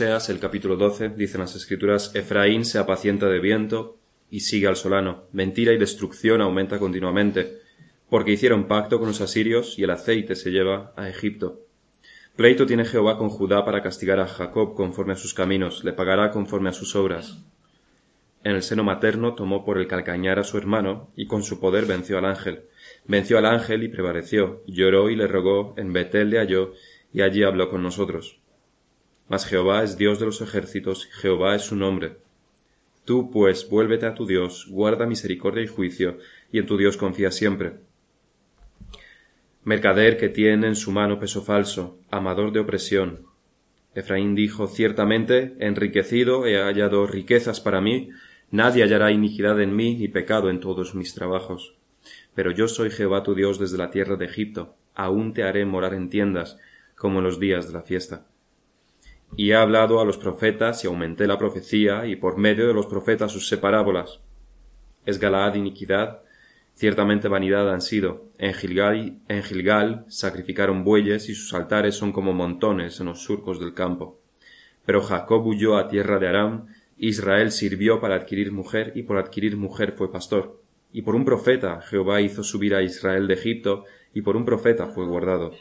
El capítulo 12, dicen las escrituras, Efraín se apacienta de viento y sigue al solano. Mentira y destrucción aumenta continuamente, porque hicieron pacto con los asirios y el aceite se lleva a Egipto. Pleito tiene Jehová con Judá para castigar a Jacob conforme a sus caminos, le pagará conforme a sus obras. En el seno materno tomó por el calcañar a su hermano, y con su poder venció al ángel. Venció al ángel y prevaleció, lloró y le rogó, en Betel le halló, y allí habló con nosotros. Mas Jehová es Dios de los ejércitos, Jehová es su nombre. Tú, pues, vuélvete a tu Dios, guarda misericordia y juicio, y en tu Dios confía siempre. Mercader que tiene en su mano peso falso, amador de opresión. Efraín dijo, ciertamente, enriquecido he hallado riquezas para mí, nadie hallará iniquidad en mí ni pecado en todos mis trabajos. Pero yo soy Jehová tu Dios desde la tierra de Egipto, aún te haré morar en tiendas, como en los días de la fiesta. Y he hablado a los profetas y aumenté la profecía, y por medio de los profetas usé parábolas. Es Galaad iniquidad, ciertamente vanidad han sido. En Gilgal, en Gilgal sacrificaron bueyes, y sus altares son como montones en los surcos del campo. Pero Jacob huyó a tierra de Aram, Israel sirvió para adquirir mujer, y por adquirir mujer fue pastor. Y por un profeta Jehová hizo subir a Israel de Egipto, y por un profeta fue guardado.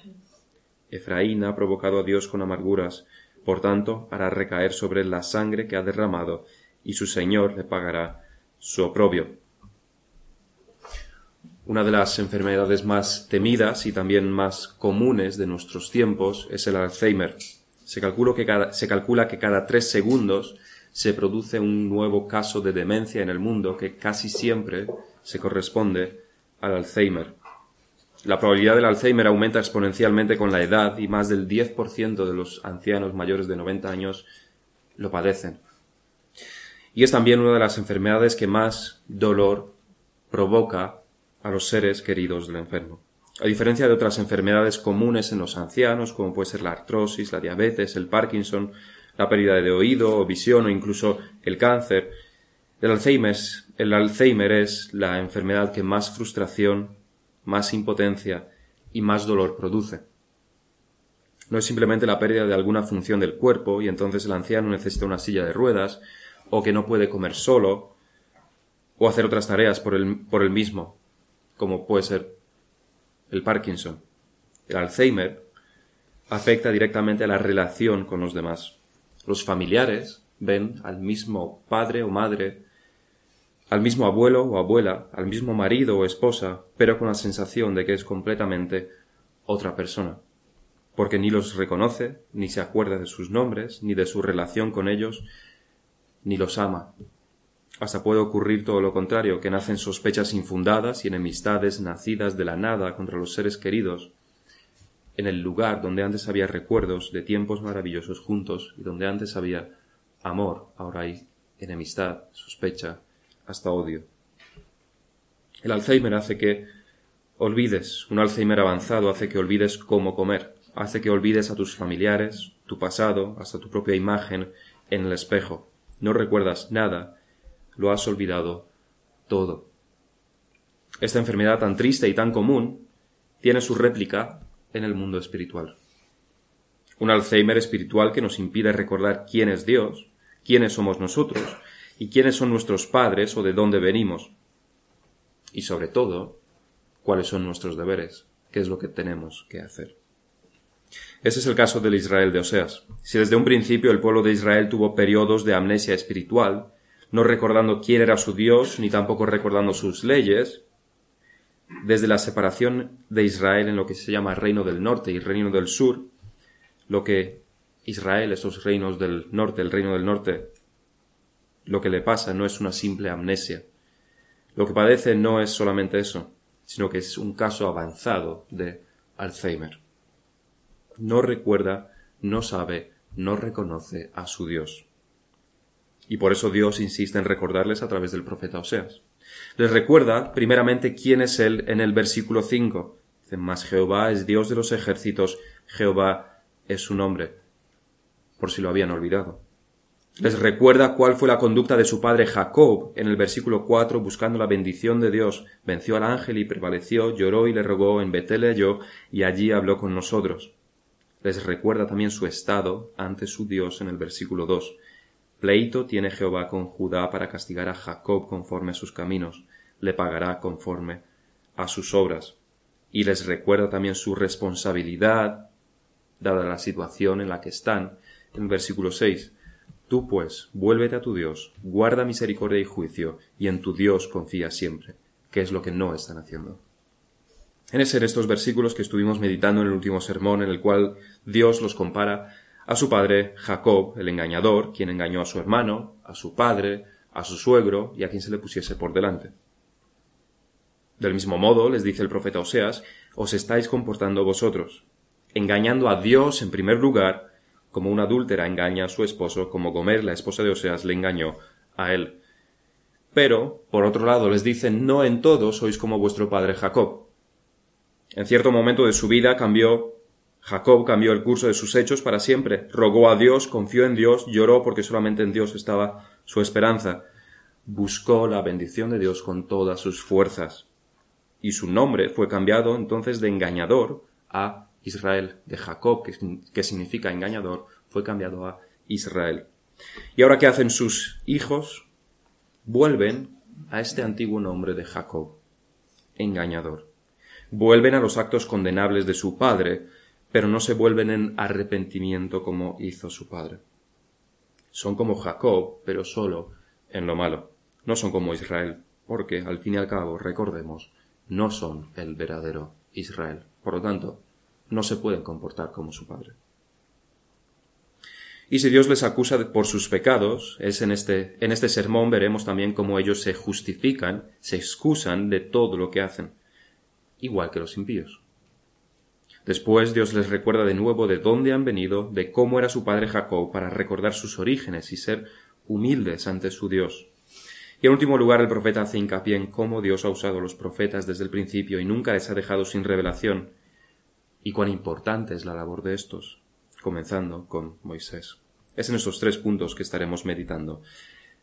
Efraín ha provocado a Dios con amarguras, por tanto, hará recaer sobre él la sangre que ha derramado, y su Señor le pagará su oprobio. Una de las enfermedades más temidas y también más comunes de nuestros tiempos es el Alzheimer. Se calcula que cada, se calcula que cada tres segundos se produce un nuevo caso de demencia en el mundo que casi siempre se corresponde al Alzheimer. La probabilidad del Alzheimer aumenta exponencialmente con la edad y más del 10% de los ancianos mayores de 90 años lo padecen. Y es también una de las enfermedades que más dolor provoca a los seres queridos del enfermo. A diferencia de otras enfermedades comunes en los ancianos, como puede ser la artrosis, la diabetes, el Parkinson, la pérdida de oído o visión o incluso el cáncer, el Alzheimer, el Alzheimer es la enfermedad que más frustración más impotencia y más dolor produce. No es simplemente la pérdida de alguna función del cuerpo y entonces el anciano necesita una silla de ruedas o que no puede comer solo o hacer otras tareas por el, por el mismo, como puede ser el Parkinson. El Alzheimer afecta directamente a la relación con los demás. Los familiares ven al mismo padre o madre al mismo abuelo o abuela, al mismo marido o esposa, pero con la sensación de que es completamente otra persona, porque ni los reconoce, ni se acuerda de sus nombres, ni de su relación con ellos, ni los ama. Hasta puede ocurrir todo lo contrario, que nacen sospechas infundadas y enemistades nacidas de la nada contra los seres queridos, en el lugar donde antes había recuerdos de tiempos maravillosos juntos y donde antes había amor, ahora hay enemistad, sospecha, hasta odio. El Alzheimer hace que olvides, un Alzheimer avanzado hace que olvides cómo comer, hace que olvides a tus familiares, tu pasado, hasta tu propia imagen en el espejo. No recuerdas nada, lo has olvidado todo. Esta enfermedad tan triste y tan común tiene su réplica en el mundo espiritual. Un Alzheimer espiritual que nos impide recordar quién es Dios, quiénes somos nosotros, y quiénes son nuestros padres o de dónde venimos. Y sobre todo, cuáles son nuestros deberes, qué es lo que tenemos que hacer. Ese es el caso del Israel de Oseas. Si desde un principio el pueblo de Israel tuvo periodos de amnesia espiritual, no recordando quién era su Dios, ni tampoco recordando sus leyes, desde la separación de Israel en lo que se llama Reino del Norte y Reino del Sur, lo que Israel, esos reinos del norte, el Reino del Norte, lo que le pasa no es una simple amnesia. Lo que padece no es solamente eso, sino que es un caso avanzado de Alzheimer. No recuerda, no sabe, no reconoce a su Dios. Y por eso Dios insiste en recordarles a través del profeta Oseas. Les recuerda primeramente quién es Él en el versículo 5. Dice, mas Jehová es Dios de los ejércitos, Jehová es su nombre, por si lo habían olvidado. Les recuerda cuál fue la conducta de su padre Jacob en el versículo 4, buscando la bendición de Dios. Venció al ángel y prevaleció, lloró y le rogó, en Betel y allí habló con nosotros. Les recuerda también su estado ante su Dios en el versículo 2. Pleito tiene Jehová con Judá para castigar a Jacob conforme a sus caminos, le pagará conforme a sus obras. Y les recuerda también su responsabilidad, dada la situación en la que están, en el versículo 6. Tú pues, vuélvete a tu Dios, guarda misericordia y juicio, y en tu Dios confía siempre, que es lo que no están haciendo. En ese estos versículos que estuvimos meditando en el último sermón, en el cual Dios los compara a su padre Jacob, el engañador, quien engañó a su hermano, a su padre, a su suegro y a quien se le pusiese por delante. Del mismo modo, les dice el profeta Oseas, os estáis comportando vosotros, engañando a Dios en primer lugar como una adúltera engaña a su esposo, como Gomer, la esposa de Oseas, le engañó a él. Pero, por otro lado, les dicen, no en todo sois como vuestro padre Jacob. En cierto momento de su vida cambió, Jacob cambió el curso de sus hechos para siempre, rogó a Dios, confió en Dios, lloró porque solamente en Dios estaba su esperanza, buscó la bendición de Dios con todas sus fuerzas. Y su nombre fue cambiado entonces de engañador a Israel, de Jacob, que, significa engañador, fue cambiado a Israel. Y ahora ¿qué hacen sus hijos? Vuelven a este antiguo nombre de Jacob, engañador. Vuelven a los actos condenables de su padre, pero no se vuelven en arrepentimiento como hizo su padre. Son como Jacob, pero solo en lo malo. No son como Israel, porque, al fin y al cabo, recordemos, no son el verdadero Israel. Por lo tanto, no se pueden comportar como su Padre. Y si Dios les acusa por sus pecados, es en este, en este sermón veremos también cómo ellos se justifican, se excusan de todo lo que hacen, igual que los impíos. Después Dios les recuerda de nuevo de dónde han venido, de cómo era su padre Jacob, para recordar sus orígenes y ser humildes ante su Dios. Y en último lugar el profeta hace hincapié en cómo Dios ha usado a los profetas desde el principio y nunca les ha dejado sin revelación, y cuán importante es la labor de estos, comenzando con Moisés. Es en estos tres puntos que estaremos meditando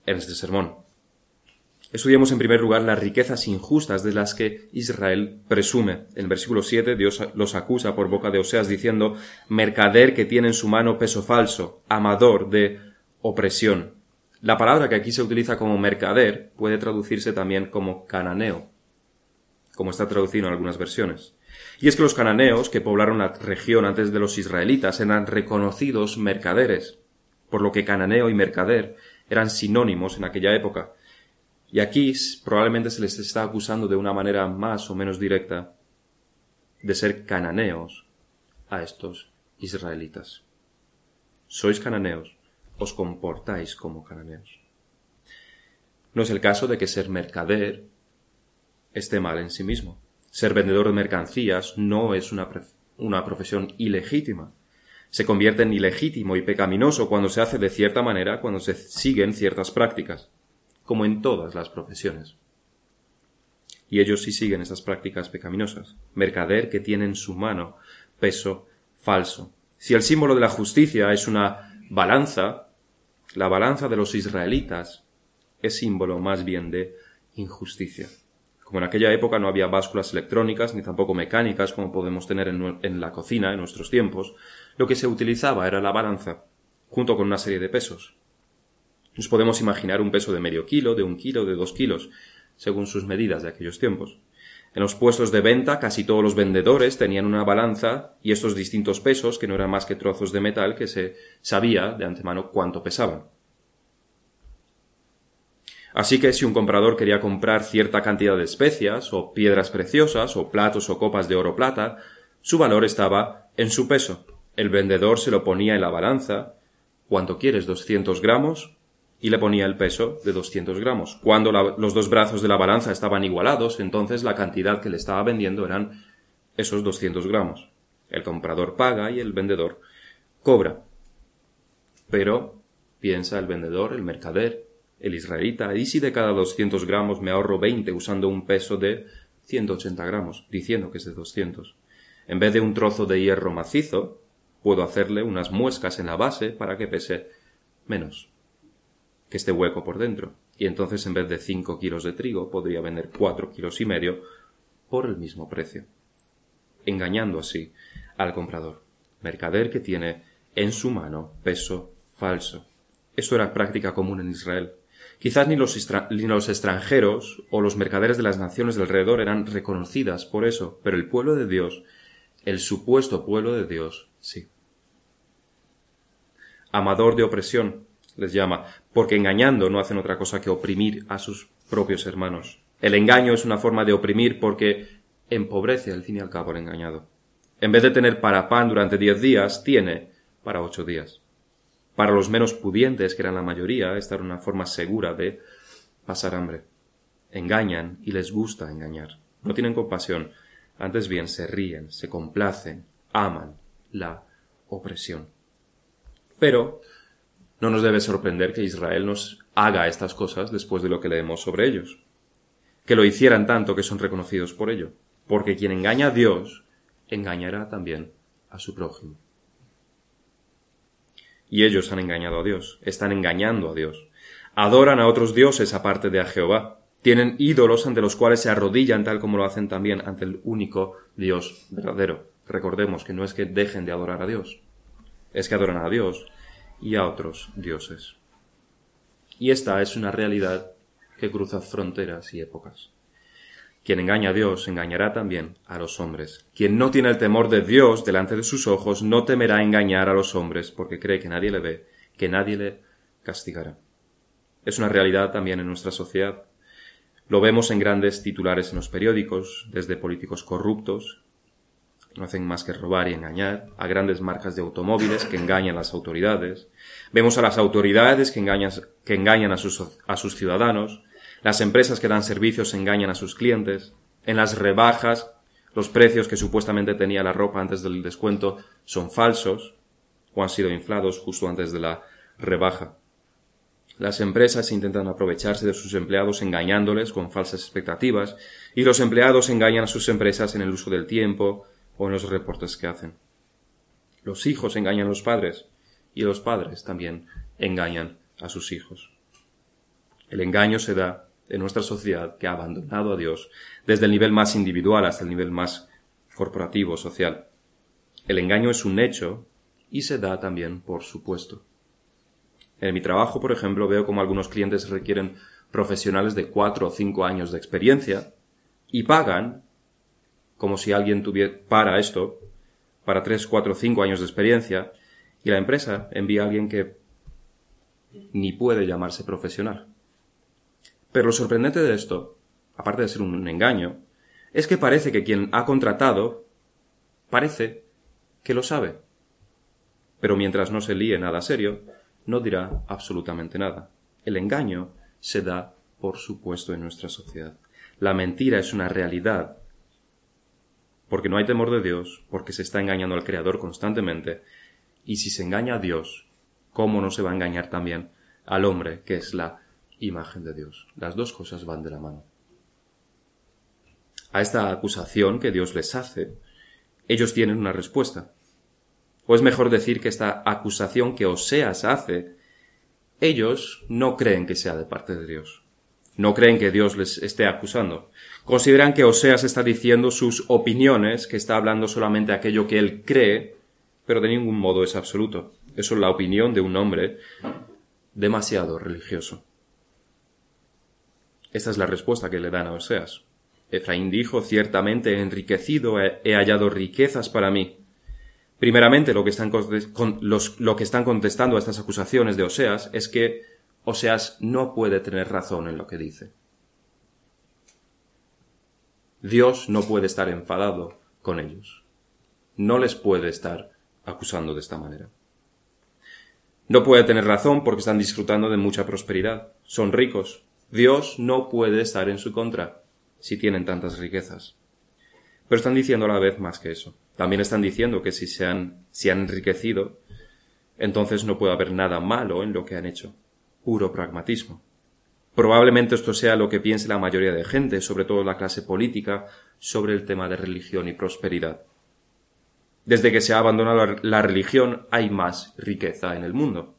en este sermón. Estudiamos en primer lugar las riquezas injustas de las que Israel presume. En el versículo 7 Dios los acusa por boca de Oseas diciendo mercader que tiene en su mano peso falso, amador de opresión. La palabra que aquí se utiliza como mercader puede traducirse también como cananeo, como está traducido en algunas versiones. Y es que los cananeos, que poblaron la región antes de los israelitas, eran reconocidos mercaderes, por lo que cananeo y mercader eran sinónimos en aquella época. Y aquí probablemente se les está acusando de una manera más o menos directa de ser cananeos a estos israelitas. Sois cananeos, os comportáis como cananeos. No es el caso de que ser mercader esté mal en sí mismo. Ser vendedor de mercancías no es una, una profesión ilegítima. Se convierte en ilegítimo y pecaminoso cuando se hace de cierta manera, cuando se siguen ciertas prácticas, como en todas las profesiones. Y ellos sí siguen esas prácticas pecaminosas. Mercader que tiene en su mano peso falso. Si el símbolo de la justicia es una balanza, la balanza de los israelitas es símbolo más bien de injusticia. Como en aquella época no había básculas electrónicas ni tampoco mecánicas como podemos tener en, la cocina en nuestros tiempos, lo que se utilizaba era la balanza, junto con una serie de pesos. Nos podemos imaginar un peso de medio kilo, de un kilo, de dos kilos, según sus medidas de aquellos tiempos. En los puestos de venta casi todos los vendedores tenían una balanza y estos distintos pesos, que no eran más que trozos de metal que se sabía de antemano cuánto pesaban. Así que si un comprador quería comprar cierta cantidad de especias, o piedras preciosas, o platos o copas de oro plata, su valor estaba en su peso. El vendedor se lo ponía en la balanza. ¿Cuánto quieres? ¿200 gramos? Y le ponía el peso de 200 gramos. Cuando los dos brazos de la balanza estaban igualados, entonces la cantidad que le estaba vendiendo eran esos 200 gramos. El comprador paga y el vendedor cobra. Pero, piensa el vendedor, el mercader, el israelita, y si de cada 200 gramos me ahorro 20 usando un peso de 180 gramos, diciendo que es de 200. En vez de un trozo de hierro macizo, puedo hacerle unas muescas en la base para que pese menos, que esté hueco por dentro, y entonces en vez de 5 kilos de trigo podría vender 4 kilos y medio por el mismo precio, engañando así al comprador. mercader que tiene en su mano peso falso. Esto era práctica común en Israel. Quizás ni los, ni los, extranjeros o los mercaderes de las naciones de alrededor eran reconocidas por eso, pero el pueblo de Dios, el supuesto pueblo de Dios, sí. Amador de opresión, les llama, porque engañando no hacen otra cosa que oprimir a sus propios hermanos. El engaño es una forma de oprimir porque empobrece al fin y al cabo el engañado. En vez de tener para pan durante diez días, tiene para ocho días. Para los menos pudientes, que eran la mayoría, esta era una forma segura de pasar hambre. Engañan y les gusta engañar. No tienen compasión, antes bien se ríen, se complacen, aman la opresión. Pero no nos debe sorprender que Israel nos haga estas cosas después de lo que leemos sobre ellos. Que lo hicieran tanto que son reconocidos por ello. Porque quien engaña a Dios, engañará también a su prójimo. Y ellos han engañado a Dios, están engañando a Dios. Adoran a otros dioses aparte de a Jehová. Tienen ídolos ante los cuales se arrodillan tal como lo hacen también ante el único Dios verdadero. Recordemos que no es que dejen de adorar a Dios, es que adoran a Dios y a otros dioses. Y esta es una realidad que cruza fronteras y épocas. Quien engaña a Dios engañará también a los hombres. Quien no tiene el temor de Dios delante de sus ojos no temerá engañar a los hombres porque cree que nadie le ve, que nadie le castigará. Es una realidad también en nuestra sociedad. Lo vemos en grandes titulares en los periódicos, desde políticos corruptos, no hacen más que robar y engañar, a grandes marcas de automóviles que engañan a las autoridades, vemos a las autoridades que engañan, que engañan a, sus, a sus ciudadanos, las empresas que dan servicios engañan a sus clientes. En las rebajas, los precios que supuestamente tenía la ropa antes del descuento son falsos o han sido inflados justo antes de la rebaja. Las empresas intentan aprovecharse de sus empleados engañándoles con falsas expectativas y los empleados engañan a sus empresas en el uso del tiempo o en los reportes que hacen. Los hijos engañan a los padres y los padres también engañan a sus hijos. El engaño se da en nuestra sociedad que ha abandonado a Dios desde el nivel más individual hasta el nivel más corporativo, social. El engaño es un hecho y se da también por supuesto. En mi trabajo, por ejemplo, veo como algunos clientes requieren profesionales de cuatro o cinco años de experiencia y pagan como si alguien tuviera para esto, para tres, cuatro, cinco años de experiencia, y la empresa envía a alguien que ni puede llamarse profesional. Pero lo sorprendente de esto, aparte de ser un engaño, es que parece que quien ha contratado parece que lo sabe. Pero mientras no se líe nada serio, no dirá absolutamente nada. El engaño se da por supuesto en nuestra sociedad. La mentira es una realidad. Porque no hay temor de Dios, porque se está engañando al Creador constantemente. Y si se engaña a Dios, ¿cómo no se va a engañar también al hombre, que es la imagen de Dios. Las dos cosas van de la mano. A esta acusación que Dios les hace, ellos tienen una respuesta. O es mejor decir que esta acusación que Oseas hace, ellos no creen que sea de parte de Dios. No creen que Dios les esté acusando. Consideran que Oseas está diciendo sus opiniones, que está hablando solamente aquello que él cree, pero de ningún modo es absoluto. Eso es la opinión de un hombre demasiado religioso. Esta es la respuesta que le dan a Oseas. Efraín dijo, ciertamente he enriquecido, he hallado riquezas para mí. Primeramente, lo que, están contestando a estas acusaciones de Oseas es que Oseas no puede tener razón en lo que dice. Dios no puede estar enfadado con ellos. No les puede estar acusando de esta manera. No puede tener razón porque están disfrutando de mucha prosperidad. Son ricos, Dios no puede estar en su contra si tienen tantas riquezas. Pero están diciendo a la vez más que eso. También están diciendo que si se han, si han enriquecido, entonces no puede haber nada malo en lo que han hecho. Puro pragmatismo. Probablemente esto sea lo que piense la mayoría de gente, sobre todo la clase política, sobre el tema de religión y prosperidad. Desde que se ha abandonado la religión hay más riqueza en el mundo.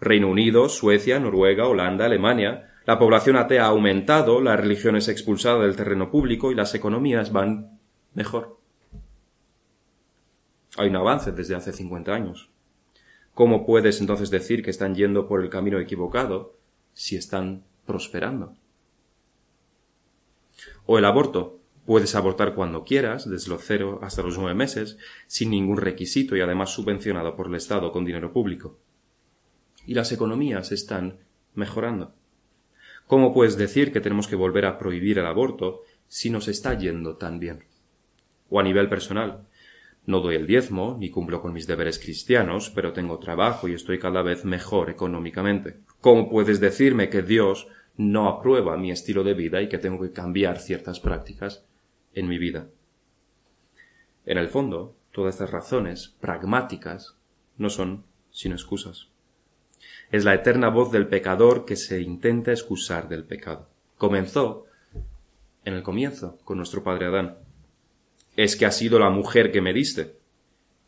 Reino Unido, Suecia, Noruega, Holanda, Alemania la población atea ha aumentado, la religión es expulsada del terreno público y las economías van mejor. Hay un avance desde hace 50 años. ¿Cómo puedes entonces decir que están yendo por el camino equivocado si están prosperando? O el aborto. Puedes abortar cuando quieras, desde los cero hasta los nueve meses, sin ningún requisito y además subvencionado por el Estado con dinero público. Y las economías están mejorando. ¿Cómo puedes decir que tenemos que volver a prohibir el aborto si nos está yendo tan bien? O a nivel personal. No doy el diezmo, ni cumplo con mis deberes cristianos, pero tengo trabajo y estoy cada vez mejor económicamente. ¿Cómo puedes decirme que Dios no aprueba mi estilo de vida y que tengo que cambiar ciertas prácticas en mi vida? En el fondo, todas estas razones pragmáticas no son sino excusas es la eterna voz del pecador que se intenta excusar del pecado. Comenzó en el comienzo con nuestro padre Adán. Es que ha sido la mujer que me diste.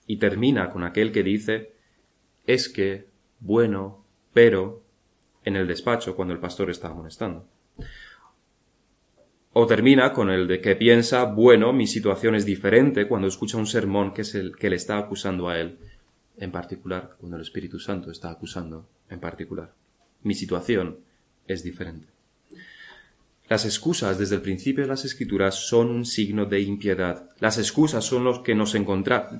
Y termina con aquel que dice es que, bueno, pero, en el despacho cuando el pastor está amonestando. O termina con el de que piensa, bueno, mi situación es diferente cuando escucha un sermón que es el que le está acusando a él en particular, cuando el Espíritu Santo está acusando en particular. Mi situación es diferente. Las excusas desde el principio de las escrituras son un signo de impiedad. Las excusas son los que nos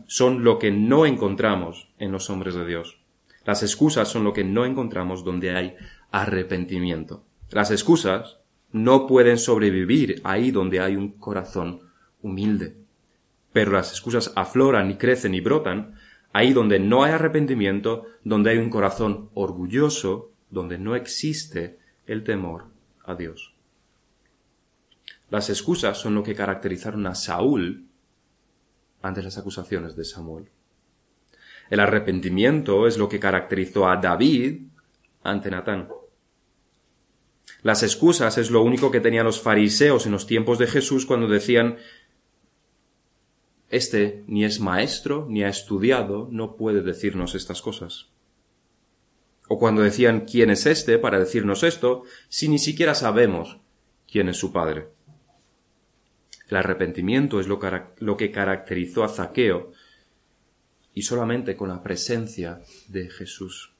son lo que no encontramos en los hombres de Dios. Las excusas son lo que no encontramos donde hay arrepentimiento. Las excusas no pueden sobrevivir ahí donde hay un corazón humilde. Pero las excusas afloran y crecen y brotan Ahí donde no hay arrepentimiento, donde hay un corazón orgulloso, donde no existe el temor a Dios. Las excusas son lo que caracterizaron a Saúl ante las acusaciones de Samuel. El arrepentimiento es lo que caracterizó a David ante Natán. Las excusas es lo único que tenían los fariseos en los tiempos de Jesús cuando decían este ni es maestro, ni ha estudiado, no puede decirnos estas cosas. O cuando decían quién es este para decirnos esto, si ni siquiera sabemos quién es su padre. El arrepentimiento es lo, lo que caracterizó a Zaqueo y solamente con la presencia de Jesús.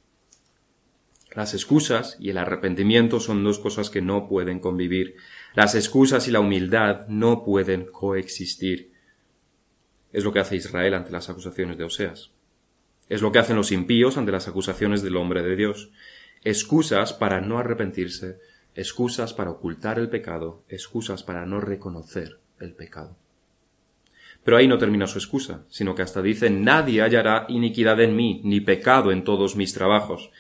Las excusas y el arrepentimiento son dos cosas que no pueden convivir. Las excusas y la humildad no pueden coexistir. Es lo que hace Israel ante las acusaciones de Oseas. Es lo que hacen los impíos ante las acusaciones del hombre de Dios. Excusas para no arrepentirse, excusas para ocultar el pecado, excusas para no reconocer el pecado. Pero ahí no termina su excusa, sino que hasta dice nadie hallará iniquidad en mí, ni pecado en todos mis trabajos.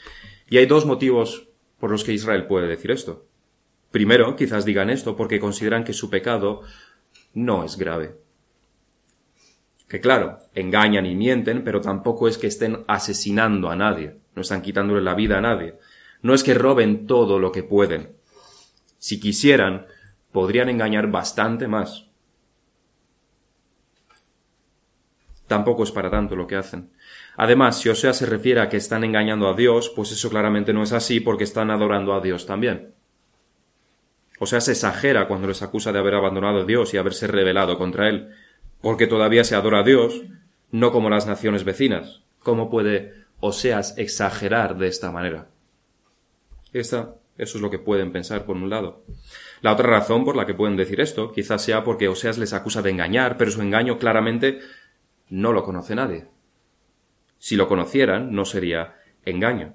Y hay dos motivos por los que Israel puede decir esto. Primero, quizás digan esto porque consideran que su pecado no es grave que claro, engañan y mienten, pero tampoco es que estén asesinando a nadie, no están quitándole la vida a nadie. No es que roben todo lo que pueden. Si quisieran, podrían engañar bastante más. Tampoco es para tanto lo que hacen. Además, si Osea se refiere a que están engañando a Dios, pues eso claramente no es así porque están adorando a Dios también. O sea, se exagera cuando les acusa de haber abandonado a Dios y haberse rebelado contra Él porque todavía se adora a Dios, no como las naciones vecinas. ¿Cómo puede Oseas exagerar de esta manera? Esta, eso es lo que pueden pensar por un lado. La otra razón por la que pueden decir esto quizás sea porque Oseas les acusa de engañar, pero su engaño claramente no lo conoce nadie. Si lo conocieran, no sería engaño.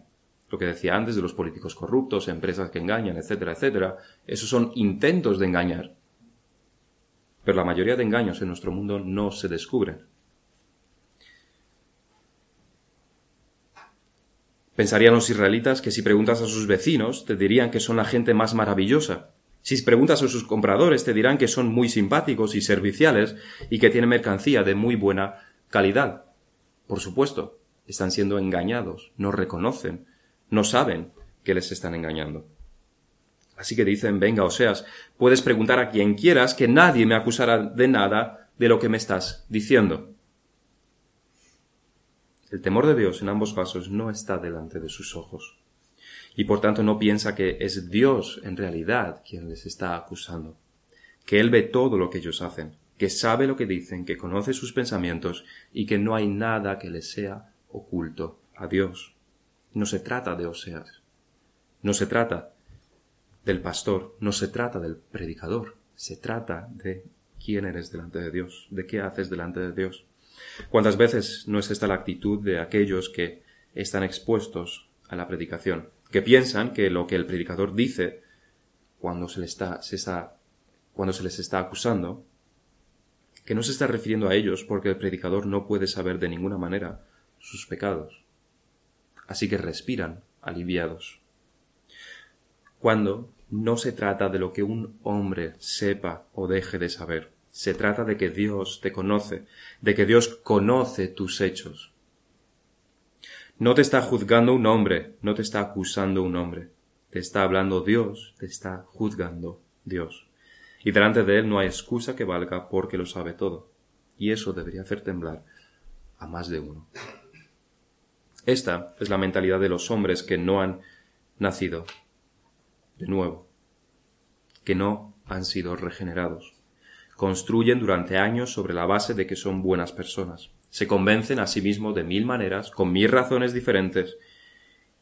Lo que decía antes de los políticos corruptos, empresas que engañan, etcétera, etcétera, esos son intentos de engañar pero la mayoría de engaños en nuestro mundo no se descubren. Pensarían los israelitas que si preguntas a sus vecinos te dirían que son la gente más maravillosa. Si preguntas a sus compradores te dirán que son muy simpáticos y serviciales y que tienen mercancía de muy buena calidad. Por supuesto, están siendo engañados, no reconocen, no saben que les están engañando. Así que dicen, venga, Oseas, puedes preguntar a quien quieras que nadie me acusará de nada de lo que me estás diciendo. El temor de Dios en ambos casos no está delante de sus ojos. Y por tanto no piensa que es Dios en realidad quien les está acusando, que Él ve todo lo que ellos hacen. que sabe lo que dicen, que conoce sus pensamientos y que no hay nada que le sea oculto a Dios. No se trata de Oseas. No se trata del pastor, no se trata del predicador, se trata de quién eres delante de Dios, de qué haces delante de Dios. ¿Cuántas veces no es esta la actitud de aquellos que están expuestos a la predicación, que piensan que lo que el predicador dice cuando se, está, se está, cuando se les está acusando, que no se está refiriendo a ellos porque el predicador no puede saber de ninguna manera sus pecados. Así que respiran aliviados. Cuando no se trata de lo que un hombre sepa o deje de saber, se trata de que Dios te conoce, de que Dios conoce tus hechos. No te está juzgando un hombre, no te está acusando un hombre, te está hablando Dios, te está juzgando Dios. Y delante de Él no hay excusa que valga porque lo sabe todo. Y eso debería hacer temblar a más de uno. Esta es la mentalidad de los hombres que no han nacido de nuevo, que no han sido regenerados. Construyen durante años sobre la base de que son buenas personas. Se convencen a sí mismos de mil maneras, con mil razones diferentes,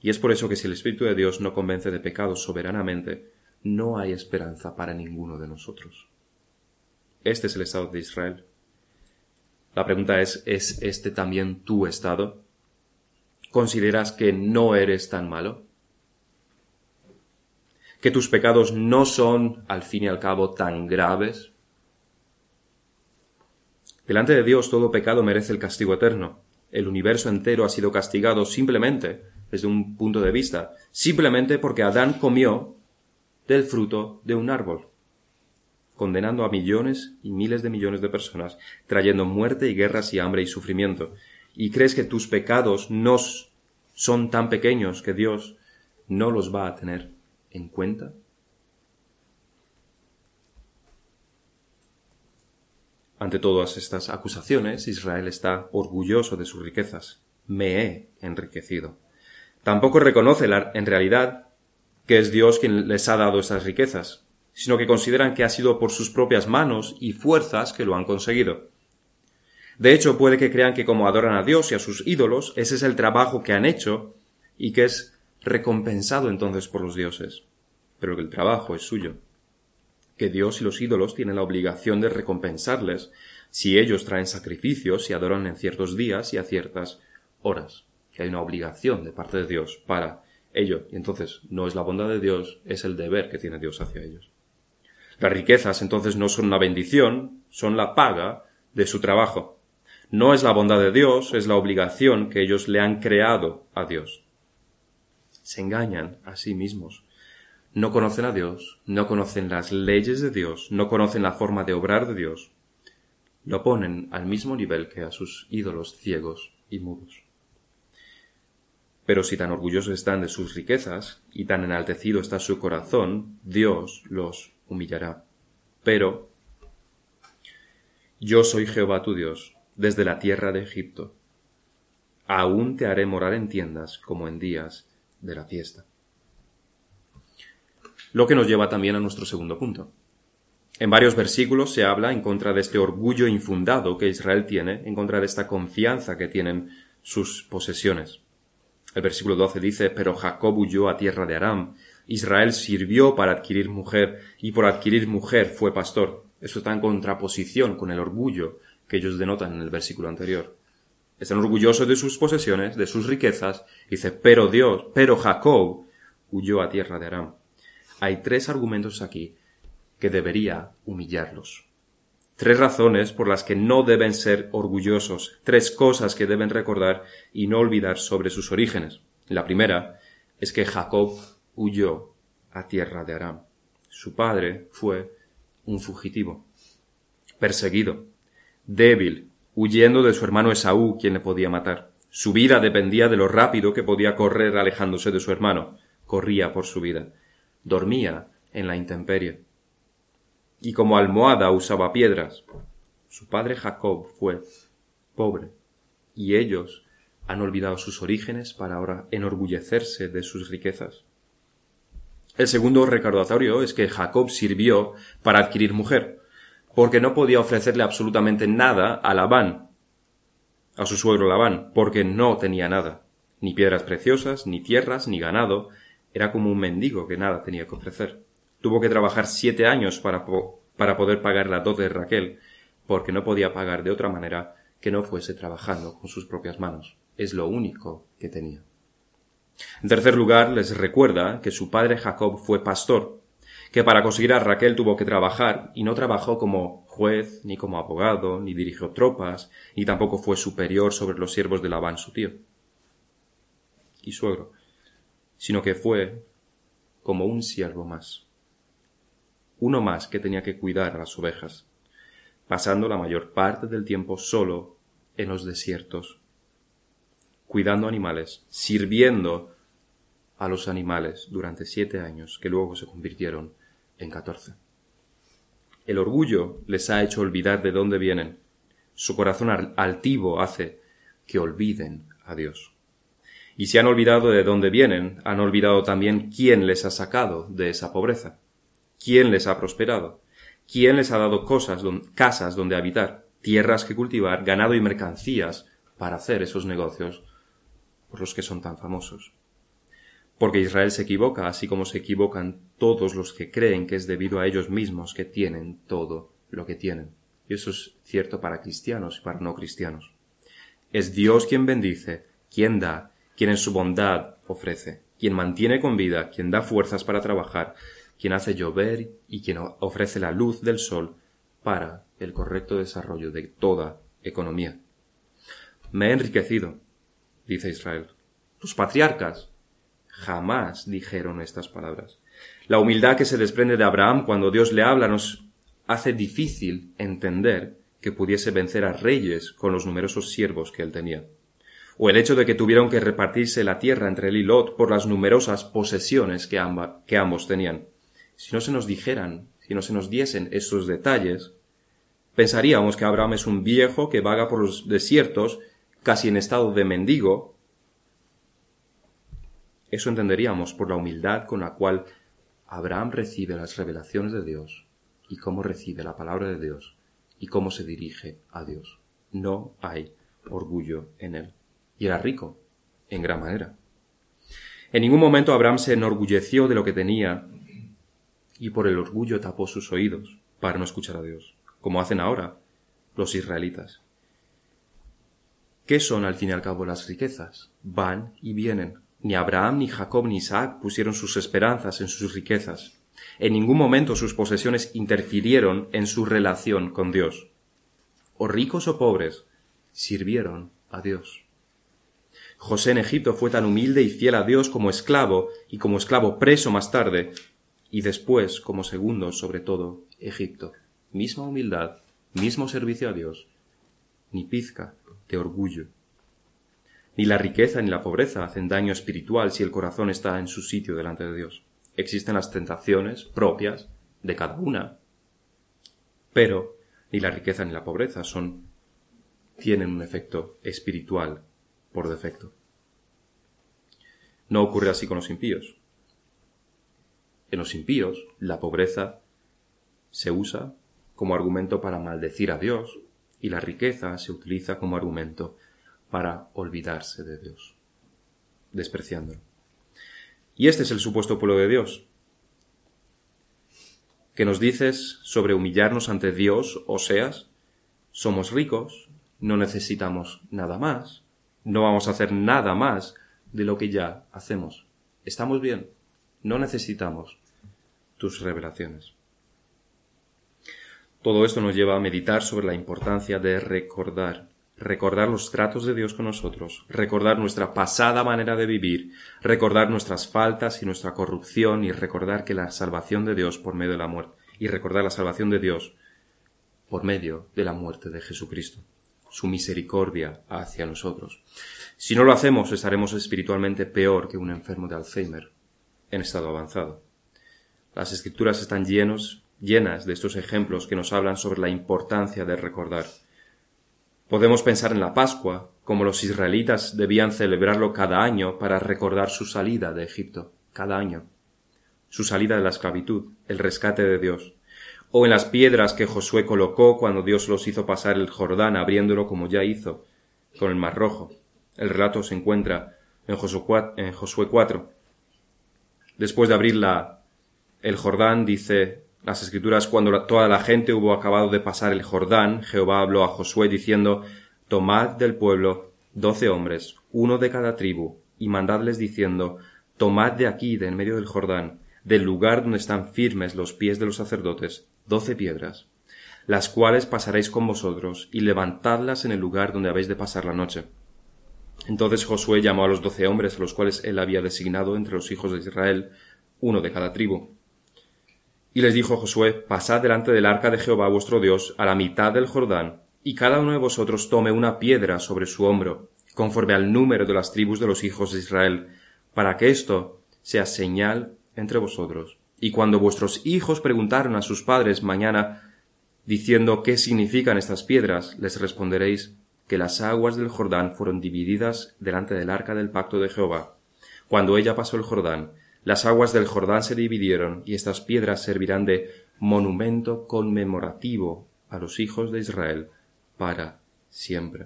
y es por eso que si el Espíritu de Dios no convence de pecado soberanamente, no hay esperanza para ninguno de nosotros. Este es el estado de Israel. La pregunta es, ¿es este también tu estado? ¿Consideras que no eres tan malo? ¿Que tus pecados no son, al fin y al cabo, tan graves? Delante de Dios todo pecado merece el castigo eterno. El universo entero ha sido castigado simplemente, desde un punto de vista, simplemente porque Adán comió del fruto de un árbol, condenando a millones y miles de millones de personas, trayendo muerte y guerras y hambre y sufrimiento. ¿Y crees que tus pecados no son tan pequeños que Dios no los va a tener en cuenta? Ante todas estas acusaciones, Israel está orgulloso de sus riquezas. Me he enriquecido. Tampoco reconoce en realidad que es Dios quien les ha dado estas riquezas, sino que consideran que ha sido por sus propias manos y fuerzas que lo han conseguido. De hecho, puede que crean que como adoran a Dios y a sus ídolos, ese es el trabajo que han hecho y que es recompensado entonces por los dioses. Pero que el trabajo es suyo. Que Dios y los ídolos tienen la obligación de recompensarles si ellos traen sacrificios y adoran en ciertos días y a ciertas horas. Que hay una obligación de parte de Dios para ello. Y entonces no es la bondad de Dios, es el deber que tiene Dios hacia ellos. Las riquezas entonces no son una bendición, son la paga de su trabajo. No es la bondad de Dios, es la obligación que ellos le han creado a Dios. Se engañan a sí mismos. No conocen a Dios, no conocen las leyes de Dios, no conocen la forma de obrar de Dios. Lo ponen al mismo nivel que a sus ídolos ciegos y mudos. Pero si tan orgullosos están de sus riquezas y tan enaltecido está su corazón, Dios los humillará. Pero yo soy Jehová tu Dios, desde la tierra de Egipto. Aún te haré morar en tiendas como en días de la fiesta. Lo que nos lleva también a nuestro segundo punto. En varios versículos se habla en contra de este orgullo infundado que Israel tiene, en contra de esta confianza que tienen sus posesiones. El versículo 12 dice, pero Jacob huyó a tierra de Aram, Israel sirvió para adquirir mujer, y por adquirir mujer fue pastor. Eso está en contraposición con el orgullo que ellos denotan en el versículo anterior. Están orgullosos de sus posesiones, de sus riquezas, dice, pero Dios, pero Jacob huyó a tierra de Aram. Hay tres argumentos aquí que debería humillarlos. Tres razones por las que no deben ser orgullosos, tres cosas que deben recordar y no olvidar sobre sus orígenes. La primera es que Jacob huyó a tierra de Aram. Su padre fue un fugitivo, perseguido, débil, huyendo de su hermano Esaú, quien le podía matar. Su vida dependía de lo rápido que podía correr alejándose de su hermano. Corría por su vida. Dormía en la intemperie y como almohada usaba piedras. Su padre Jacob fue pobre, y ellos han olvidado sus orígenes para ahora enorgullecerse de sus riquezas. El segundo recordatorio es que Jacob sirvió para adquirir mujer. Porque no podía ofrecerle absolutamente nada a Labán, a su suegro Labán, porque no tenía nada, ni piedras preciosas, ni tierras, ni ganado, era como un mendigo que nada tenía que ofrecer. Tuvo que trabajar siete años para, para poder pagar la dote de Raquel, porque no podía pagar de otra manera que no fuese trabajando con sus propias manos. Es lo único que tenía. En tercer lugar, les recuerda que su padre Jacob fue pastor, que para conseguir a Raquel tuvo que trabajar, y no trabajó como juez, ni como abogado, ni dirigió tropas, ni tampoco fue superior sobre los siervos de Labán su tío y suegro, sino que fue como un siervo más, uno más que tenía que cuidar a las ovejas, pasando la mayor parte del tiempo solo en los desiertos, cuidando animales, sirviendo a los animales durante siete años, que luego se convirtieron en catorce. El orgullo les ha hecho olvidar de dónde vienen. Su corazón altivo hace que olviden a Dios. Y si han olvidado de dónde vienen, han olvidado también quién les ha sacado de esa pobreza, quién les ha prosperado, quién les ha dado cosas, casas donde habitar, tierras que cultivar, ganado y mercancías para hacer esos negocios por los que son tan famosos. Porque Israel se equivoca, así como se equivocan todos los que creen que es debido a ellos mismos que tienen todo lo que tienen. Y eso es cierto para cristianos y para no cristianos. Es Dios quien bendice, quien da, quien en su bondad ofrece, quien mantiene con vida, quien da fuerzas para trabajar, quien hace llover y quien ofrece la luz del sol para el correcto desarrollo de toda economía. Me he enriquecido, dice Israel. Los patriarcas jamás dijeron estas palabras. La humildad que se desprende de Abraham cuando Dios le habla nos hace difícil entender que pudiese vencer a reyes con los numerosos siervos que él tenía o el hecho de que tuvieron que repartirse la tierra entre él y Lot por las numerosas posesiones que, que ambos tenían. Si no se nos dijeran, si no se nos diesen esos detalles, pensaríamos que Abraham es un viejo que vaga por los desiertos, casi en estado de mendigo. Eso entenderíamos por la humildad con la cual Abraham recibe las revelaciones de Dios y cómo recibe la palabra de Dios y cómo se dirige a Dios. No hay orgullo en él y era rico, en gran manera. En ningún momento Abraham se enorgulleció de lo que tenía y por el orgullo tapó sus oídos para no escuchar a Dios, como hacen ahora los israelitas. ¿Qué son al fin y al cabo las riquezas? Van y vienen. Ni Abraham, ni Jacob, ni Isaac pusieron sus esperanzas en sus riquezas. En ningún momento sus posesiones interfirieron en su relación con Dios. O ricos o pobres, sirvieron a Dios. José en Egipto fue tan humilde y fiel a Dios como esclavo, y como esclavo preso más tarde, y después como segundo, sobre todo, Egipto. Misma humildad, mismo servicio a Dios, ni pizca de orgullo. Ni la riqueza ni la pobreza hacen daño espiritual si el corazón está en su sitio delante de Dios. Existen las tentaciones propias de cada una, pero ni la riqueza ni la pobreza son tienen un efecto espiritual por defecto. No ocurre así con los impíos. En los impíos, la pobreza se usa como argumento para maldecir a Dios y la riqueza se utiliza como argumento para olvidarse de Dios, despreciándolo. Y este es el supuesto pueblo de Dios. que nos dices sobre humillarnos ante Dios, o seas, somos ricos, no necesitamos nada más, no vamos a hacer nada más de lo que ya hacemos. Estamos bien. No necesitamos tus revelaciones. Todo esto nos lleva a meditar sobre la importancia de recordar, recordar los tratos de Dios con nosotros, recordar nuestra pasada manera de vivir, recordar nuestras faltas y nuestra corrupción y recordar que la salvación de Dios por medio de la muerte y recordar la salvación de Dios por medio de la muerte de Jesucristo su misericordia hacia nosotros. Si no lo hacemos, estaremos espiritualmente peor que un enfermo de Alzheimer en estado avanzado. Las escrituras están llenos, llenas de estos ejemplos que nos hablan sobre la importancia de recordar. Podemos pensar en la Pascua, como los israelitas debían celebrarlo cada año para recordar su salida de Egipto, cada año, su salida de la esclavitud, el rescate de Dios, o en las piedras que Josué colocó cuando Dios los hizo pasar el Jordán abriéndolo como ya hizo con el Mar Rojo. El relato se encuentra en Josué 4. Después de abrir la, el Jordán, dice las escrituras, cuando toda la gente hubo acabado de pasar el Jordán, Jehová habló a Josué diciendo, Tomad del pueblo doce hombres, uno de cada tribu, y mandadles diciendo, Tomad de aquí, de en medio del Jordán, del lugar donde están firmes los pies de los sacerdotes, doce piedras, las cuales pasaréis con vosotros, y levantadlas en el lugar donde habéis de pasar la noche. Entonces Josué llamó a los doce hombres a los cuales él había designado entre los hijos de Israel, uno de cada tribu. Y les dijo Josué, Pasad delante del arca de Jehová vuestro Dios a la mitad del Jordán, y cada uno de vosotros tome una piedra sobre su hombro, conforme al número de las tribus de los hijos de Israel, para que esto sea señal entre vosotros. Y cuando vuestros hijos preguntaron a sus padres mañana, diciendo qué significan estas piedras, les responderéis que las aguas del Jordán fueron divididas delante del arca del pacto de Jehová. Cuando ella pasó el Jordán, las aguas del Jordán se dividieron y estas piedras servirán de monumento conmemorativo a los hijos de Israel para siempre.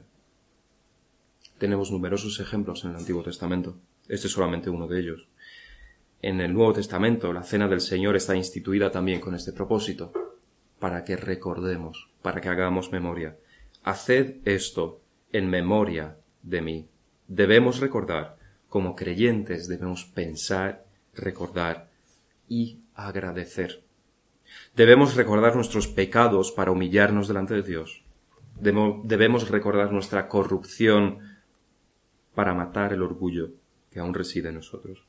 Tenemos numerosos ejemplos en el Antiguo Testamento. Este es solamente uno de ellos. En el Nuevo Testamento, la Cena del Señor está instituida también con este propósito, para que recordemos, para que hagamos memoria. Haced esto en memoria de mí. Debemos recordar, como creyentes debemos pensar, recordar y agradecer. Debemos recordar nuestros pecados para humillarnos delante de Dios. Debemos recordar nuestra corrupción para matar el orgullo que aún reside en nosotros.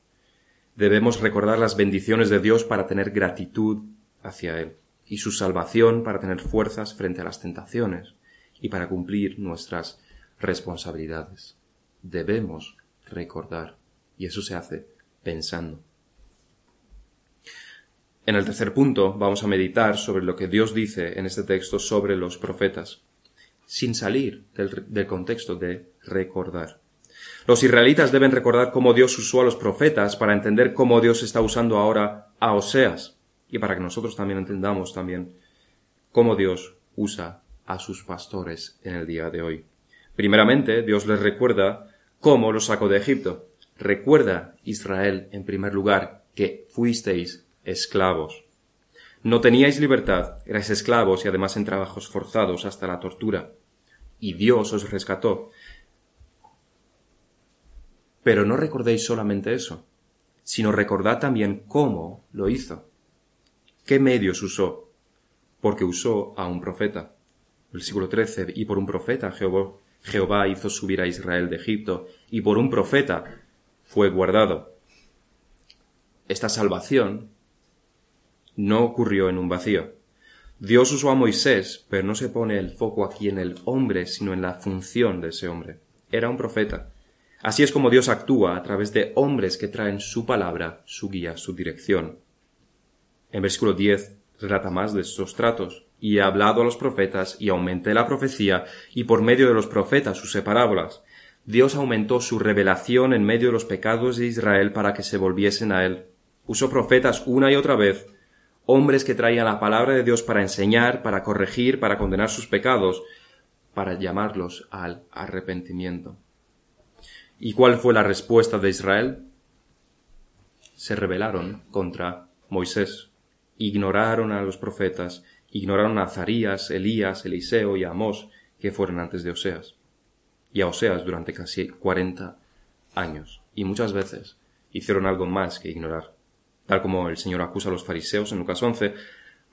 Debemos recordar las bendiciones de Dios para tener gratitud hacia Él y su salvación para tener fuerzas frente a las tentaciones y para cumplir nuestras responsabilidades. Debemos recordar y eso se hace pensando. En el tercer punto vamos a meditar sobre lo que Dios dice en este texto sobre los profetas, sin salir del, contexto de recordar. Los israelitas deben recordar cómo Dios usó a los profetas para entender cómo Dios está usando ahora a Oseas y para que nosotros también entendamos también cómo Dios usa a sus pastores en el día de hoy. Primeramente, Dios les recuerda cómo los sacó de Egipto. Recuerda, Israel, en primer lugar, que fuisteis esclavos. No teníais libertad, erais esclavos y además en trabajos forzados hasta la tortura. Y Dios os rescató. Pero no recordéis solamente eso, sino recordad también cómo lo hizo. ¿Qué medios usó? Porque usó a un profeta. Versículo 13. Y por un profeta Jehová, Jehová hizo subir a Israel de Egipto, y por un profeta fue guardado. Esta salvación no ocurrió en un vacío. Dios usó a Moisés, pero no se pone el foco aquí en el hombre, sino en la función de ese hombre. Era un profeta. Así es como Dios actúa a través de hombres que traen su palabra, su guía, su dirección. En versículo 10 relata más de estos tratos. Y he hablado a los profetas y aumenté la profecía y por medio de los profetas usé parábolas. Dios aumentó su revelación en medio de los pecados de Israel para que se volviesen a él. Usó profetas una y otra vez, hombres que traían la palabra de Dios para enseñar, para corregir, para condenar sus pecados, para llamarlos al arrepentimiento. ¿Y cuál fue la respuesta de Israel? Se rebelaron contra Moisés, ignoraron a los profetas, ignoraron a Zarías, Elías, Eliseo y a Amós, que fueron antes de Oseas, y a Oseas durante casi cuarenta años, y muchas veces hicieron algo más que ignorar. Tal como el Señor acusa a los fariseos en Lucas 11,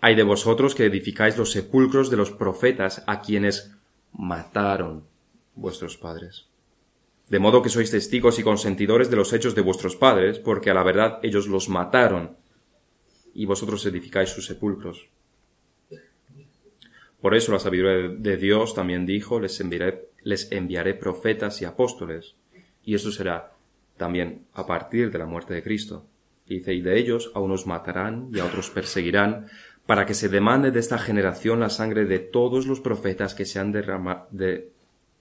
hay de vosotros que edificáis los sepulcros de los profetas a quienes mataron vuestros padres. De modo que sois testigos y consentidores de los hechos de vuestros padres, porque a la verdad ellos los mataron, y vosotros edificáis sus sepulcros. Por eso la sabiduría de Dios también dijo, les enviaré, les enviaré profetas y apóstoles, y eso será también a partir de la muerte de Cristo. Dice, y de ellos a unos matarán y a otros perseguirán, para que se demande de esta generación la sangre de todos los profetas que se han derramado, de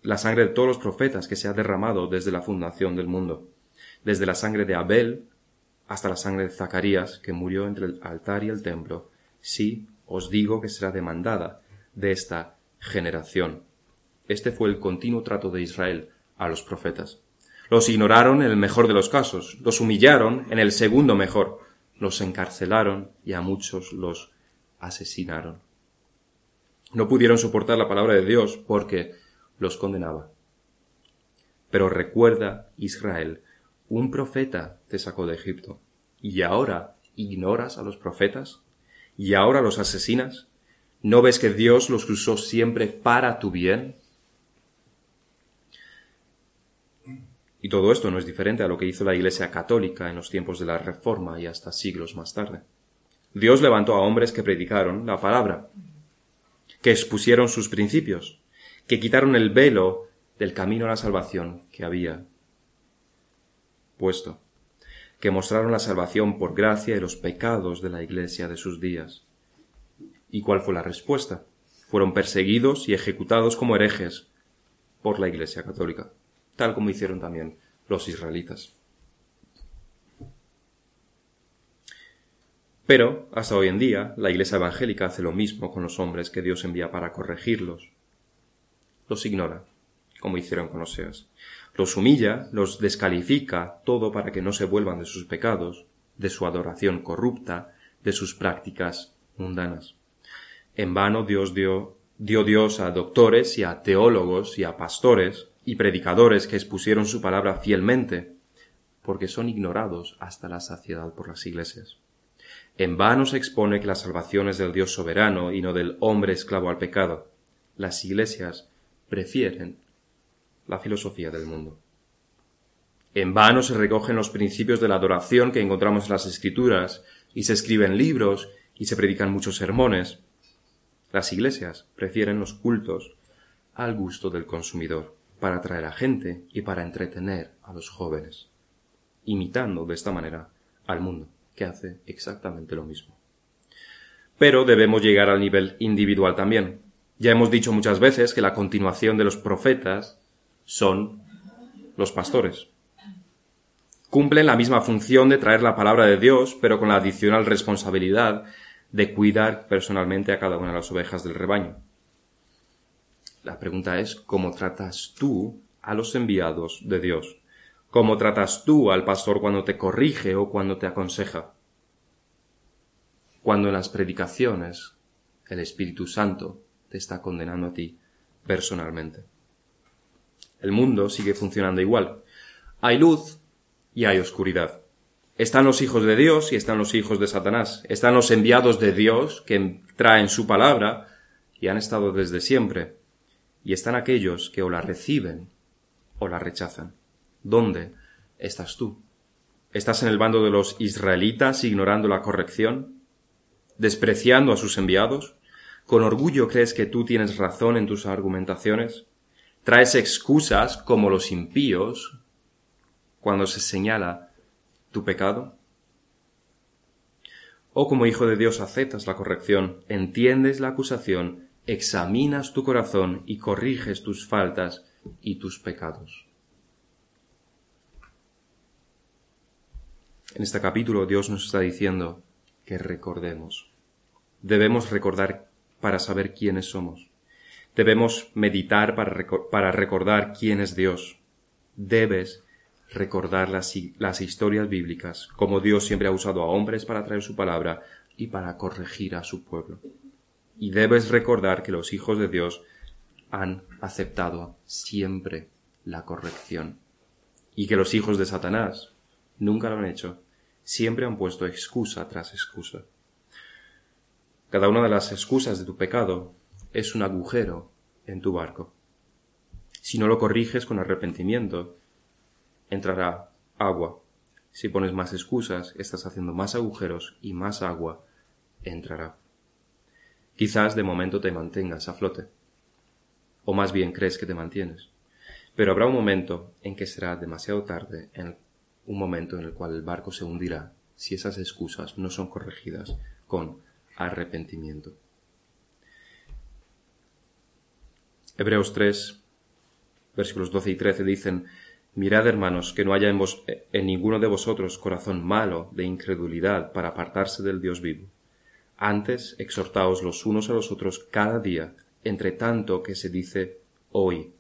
la sangre de todos los profetas que se ha derramado desde la fundación del mundo, desde la sangre de Abel hasta la sangre de Zacarías, que murió entre el altar y el templo, sí, os digo que será demandada de esta generación. Este fue el continuo trato de Israel a los profetas. Los ignoraron en el mejor de los casos, los humillaron en el segundo mejor, los encarcelaron y a muchos los asesinaron. No pudieron soportar la palabra de Dios porque los condenaba. Pero recuerda, Israel, un profeta te sacó de Egipto, y ahora ignoras a los profetas, y ahora los asesinas. ¿No ves que Dios los usó siempre para tu bien? Y todo esto no es diferente a lo que hizo la Iglesia católica en los tiempos de la Reforma y hasta siglos más tarde. Dios levantó a hombres que predicaron la palabra, que expusieron sus principios, que quitaron el velo del camino a la salvación que había puesto, que mostraron la salvación por gracia y los pecados de la Iglesia de sus días. ¿Y cuál fue la respuesta? Fueron perseguidos y ejecutados como herejes por la Iglesia católica tal como hicieron también los israelitas. Pero, hasta hoy en día, la Iglesia evangélica hace lo mismo con los hombres que Dios envía para corregirlos. Los ignora, como hicieron con Oseas. Los humilla, los descalifica, todo para que no se vuelvan de sus pecados, de su adoración corrupta, de sus prácticas mundanas. En vano Dios dio, dio Dios a doctores y a teólogos y a pastores y predicadores que expusieron su palabra fielmente, porque son ignorados hasta la saciedad por las iglesias. En vano se expone que la salvación es del Dios soberano y no del hombre esclavo al pecado. Las iglesias prefieren la filosofía del mundo. En vano se recogen los principios de la adoración que encontramos en las escrituras y se escriben libros y se predican muchos sermones. Las iglesias prefieren los cultos al gusto del consumidor para atraer a gente y para entretener a los jóvenes, imitando de esta manera al mundo, que hace exactamente lo mismo. Pero debemos llegar al nivel individual también. Ya hemos dicho muchas veces que la continuación de los profetas son los pastores. Cumplen la misma función de traer la palabra de Dios, pero con la adicional responsabilidad de cuidar personalmente a cada una de las ovejas del rebaño. La pregunta es cómo tratas tú a los enviados de Dios. ¿Cómo tratas tú al pastor cuando te corrige o cuando te aconseja? Cuando en las predicaciones el Espíritu Santo te está condenando a ti personalmente. El mundo sigue funcionando igual. Hay luz y hay oscuridad. Están los hijos de Dios y están los hijos de Satanás. Están los enviados de Dios que traen su palabra y han estado desde siempre y están aquellos que o la reciben o la rechazan. ¿Dónde estás tú? ¿Estás en el bando de los israelitas ignorando la corrección? ¿Despreciando a sus enviados? ¿Con orgullo crees que tú tienes razón en tus argumentaciones? ¿Traes excusas como los impíos cuando se señala tu pecado? ¿O como hijo de Dios aceptas la corrección, entiendes la acusación examinas tu corazón y corriges tus faltas y tus pecados. En este capítulo Dios nos está diciendo que recordemos. Debemos recordar para saber quiénes somos. Debemos meditar para, para recordar quién es Dios. Debes recordar las, las historias bíblicas, como Dios siempre ha usado a hombres para traer su palabra y para corregir a su pueblo. Y debes recordar que los hijos de Dios han aceptado siempre la corrección. Y que los hijos de Satanás nunca lo han hecho. Siempre han puesto excusa tras excusa. Cada una de las excusas de tu pecado es un agujero en tu barco. Si no lo corriges con arrepentimiento, entrará agua. Si pones más excusas, estás haciendo más agujeros y más agua entrará. Quizás de momento te mantengas a flote. O más bien crees que te mantienes. Pero habrá un momento en que será demasiado tarde, en un momento en el cual el barco se hundirá si esas excusas no son corregidas con arrepentimiento. Hebreos 3, versículos 12 y 13 dicen, Mirad, hermanos, que no haya en, en ninguno de vosotros corazón malo de incredulidad para apartarse del Dios vivo Antes, exhortaos los unos a los otros cada día, entre tanto que se dice hoy,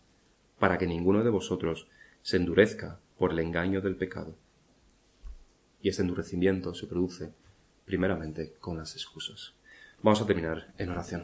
para que ninguno de vosotros se endurezca por el engaño del pecado. Y este endurecimiento se produce primeramente con las excusas. Vamos a terminar en oración.